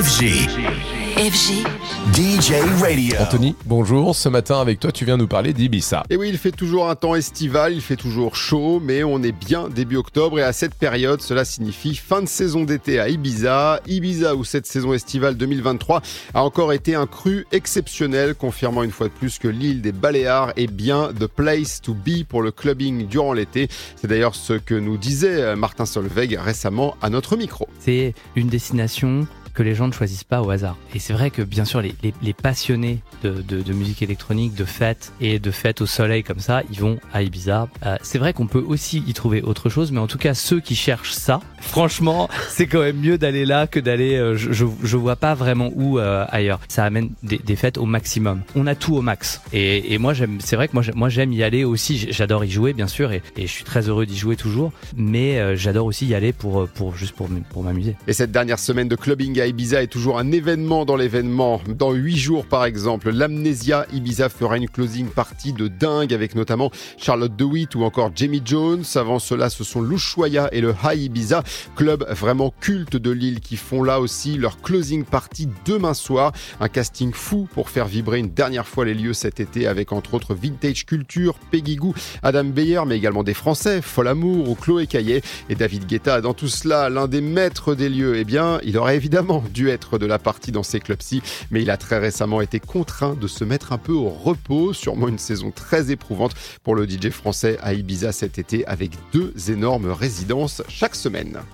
FG. FG. DJ Radio. Anthony, bonjour. Ce matin, avec toi, tu viens nous parler d'Ibiza. Et oui, il fait toujours un temps estival, il fait toujours chaud, mais on est bien début octobre et à cette période, cela signifie fin de saison d'été à Ibiza. Ibiza où cette saison estivale 2023 a encore été un cru exceptionnel, confirmant une fois de plus que l'île des Baléares est bien the place to be pour le clubbing durant l'été. C'est d'ailleurs ce que nous disait Martin Solveig récemment à notre micro. C'est une destination que les gens ne choisissent pas au hasard. Et c'est vrai que bien sûr les, les, passionnés de, de, musique électronique, de fêtes et de fêtes au soleil comme ça, ils vont à Ibiza. Euh, c'est vrai qu'on peut aussi y trouver autre chose, mais en tout cas ceux qui cherchent ça, franchement, c'est quand même mieux d'aller là que d'aller. Euh, je, je, vois pas vraiment où euh, ailleurs. Ça amène des, des, fêtes au maximum. On a tout au max. Et, et moi j'aime. C'est vrai que moi j'aime y aller aussi. J'adore y jouer bien sûr et, et je suis très heureux d'y jouer toujours. Mais j'adore aussi y aller pour pour juste pour pour m'amuser. Et cette dernière semaine de clubbing Ibiza est toujours un événement dans l'événement. Dans huit jours, par exemple, l'Amnesia Ibiza fera une closing party de dingue avec notamment Charlotte DeWitt ou encore Jamie Jones. Avant cela, ce sont l'Ushuaïa et le High Ibiza, club vraiment culte de l'île qui font là aussi leur closing party demain soir. Un casting fou pour faire vibrer une dernière fois les lieux cet été avec entre autres Vintage Culture, Peggy Goo, Adam Beyer, mais également des Français, Folamour ou Chloé Caillet et David Guetta. Dans tout cela, l'un des maîtres des lieux, eh bien, il aurait évidemment dû être de la partie dans ces clubs-ci, mais il a très récemment été contraint de se mettre un peu au repos, sûrement une saison très éprouvante pour le DJ français à Ibiza cet été avec deux énormes résidences chaque semaine.